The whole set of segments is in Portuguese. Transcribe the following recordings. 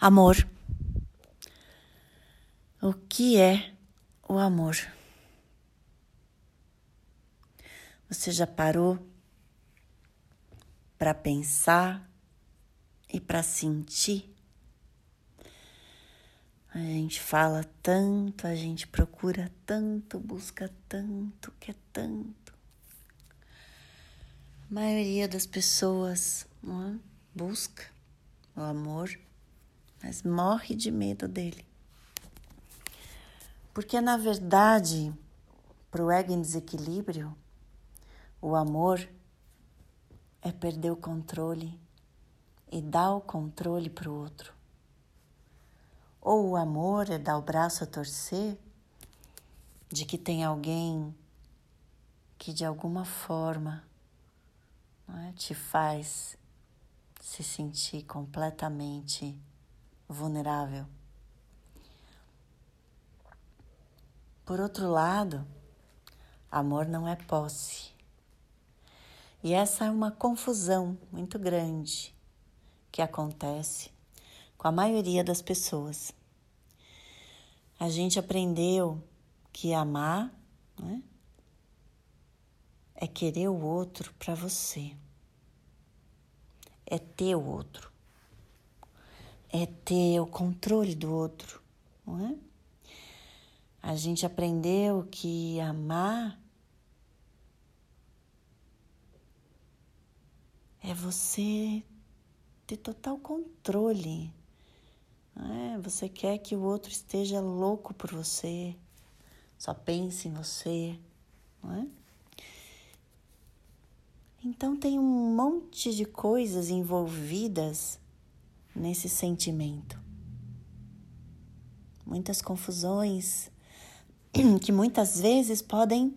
Amor. O que é o amor? Você já parou para pensar e para sentir? A gente fala tanto, a gente procura tanto, busca tanto, quer tanto. A maioria das pessoas é? busca o amor mas morre de medo dele. Porque, na verdade, para o ego em desequilíbrio, o amor é perder o controle e dar o controle para o outro. Ou o amor é dar o braço a torcer de que tem alguém que de alguma forma é, te faz se sentir completamente vulnerável. Por outro lado, amor não é posse. E essa é uma confusão muito grande que acontece com a maioria das pessoas. A gente aprendeu que amar né, é querer o outro para você, é ter o outro é ter o controle do outro, não é? A gente aprendeu que amar é você ter total controle. É? Você quer que o outro esteja louco por você, só pense em você, não é? Então tem um monte de coisas envolvidas nesse sentimento. Muitas confusões que muitas vezes podem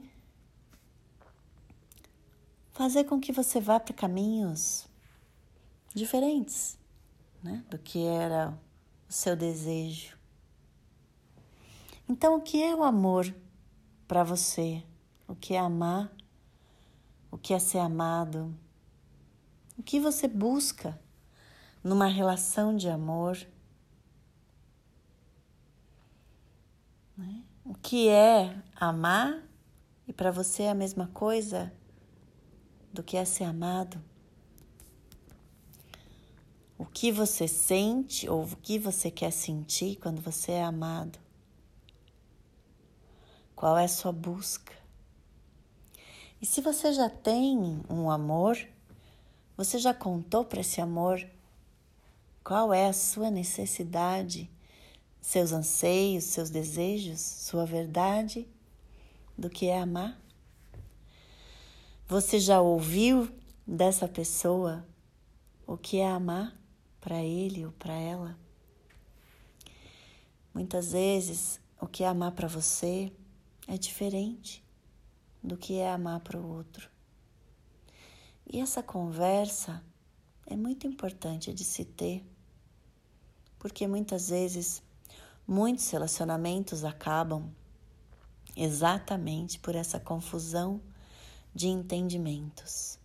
fazer com que você vá para caminhos diferentes né, do que era o seu desejo. Então, o que é o amor para você? O que é amar? O que é ser amado? O que você busca numa relação de amor. Né? O que é amar e para você é a mesma coisa do que é ser amado? O que você sente ou o que você quer sentir quando você é amado? Qual é a sua busca? E se você já tem um amor, você já contou para esse amor qual é a sua necessidade, seus anseios, seus desejos, sua verdade do que é amar? Você já ouviu dessa pessoa o que é amar para ele ou para ela? Muitas vezes o que é amar para você é diferente do que é amar para o outro. E essa conversa é muito importante de se ter, porque muitas vezes muitos relacionamentos acabam exatamente por essa confusão de entendimentos.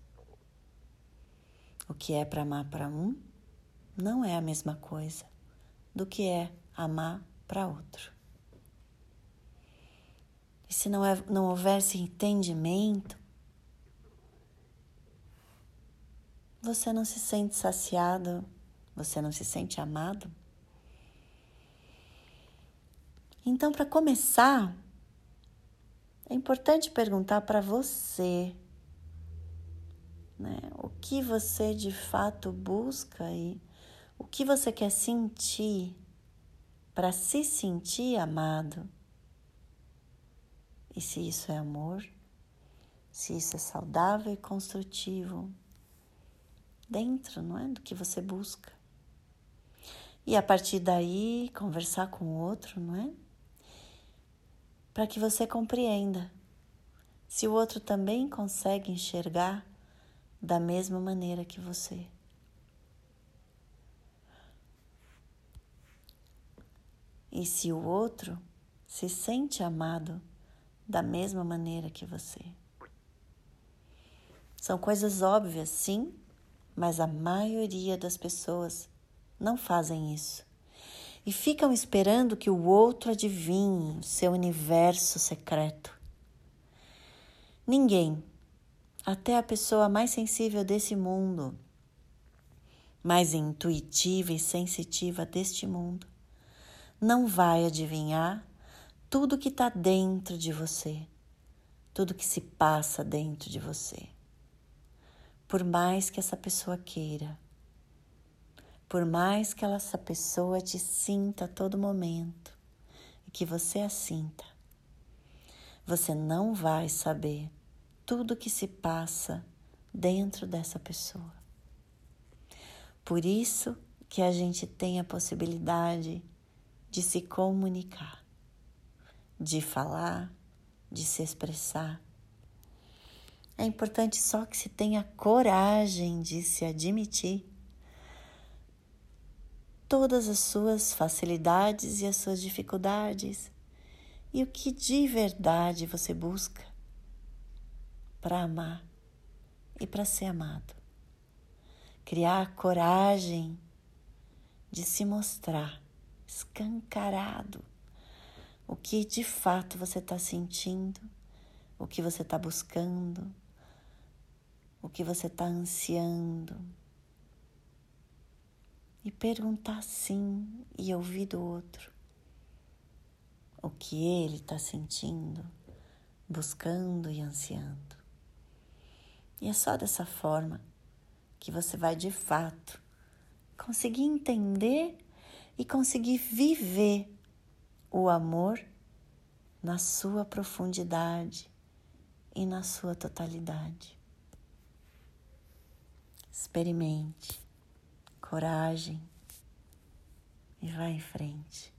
O que é para amar para um não é a mesma coisa do que é amar para outro. E se não, é, não houvesse entendimento, você não se sente saciado, você não se sente amado? Então, para começar, é importante perguntar para você né, o que você de fato busca e o que você quer sentir para se sentir amado. E se isso é amor, se isso é saudável e construtivo dentro, não é? Do que você busca. E a partir daí, conversar com o outro, não é? Para que você compreenda se o outro também consegue enxergar da mesma maneira que você. E se o outro se sente amado da mesma maneira que você. São coisas óbvias, sim, mas a maioria das pessoas não fazem isso e ficam esperando que o outro adivinhe o seu universo secreto. Ninguém, até a pessoa mais sensível desse mundo, mais intuitiva e sensitiva deste mundo, não vai adivinhar tudo que está dentro de você, tudo que se passa dentro de você. Por mais que essa pessoa queira, por mais que essa pessoa te sinta a todo momento e que você a sinta, você não vai saber tudo o que se passa dentro dessa pessoa. Por isso que a gente tem a possibilidade de se comunicar, de falar, de se expressar. É importante só que se tenha coragem de se admitir todas as suas facilidades e as suas dificuldades? E o que de verdade você busca para amar e para ser amado. Criar a coragem de se mostrar escancarado. O que de fato você está sentindo, o que você está buscando, o que você está ansiando e perguntar sim e ouvir do outro o que ele está sentindo, buscando e ansiando. E é só dessa forma que você vai de fato conseguir entender e conseguir viver o amor na sua profundidade e na sua totalidade. Experimente coragem e vá em frente.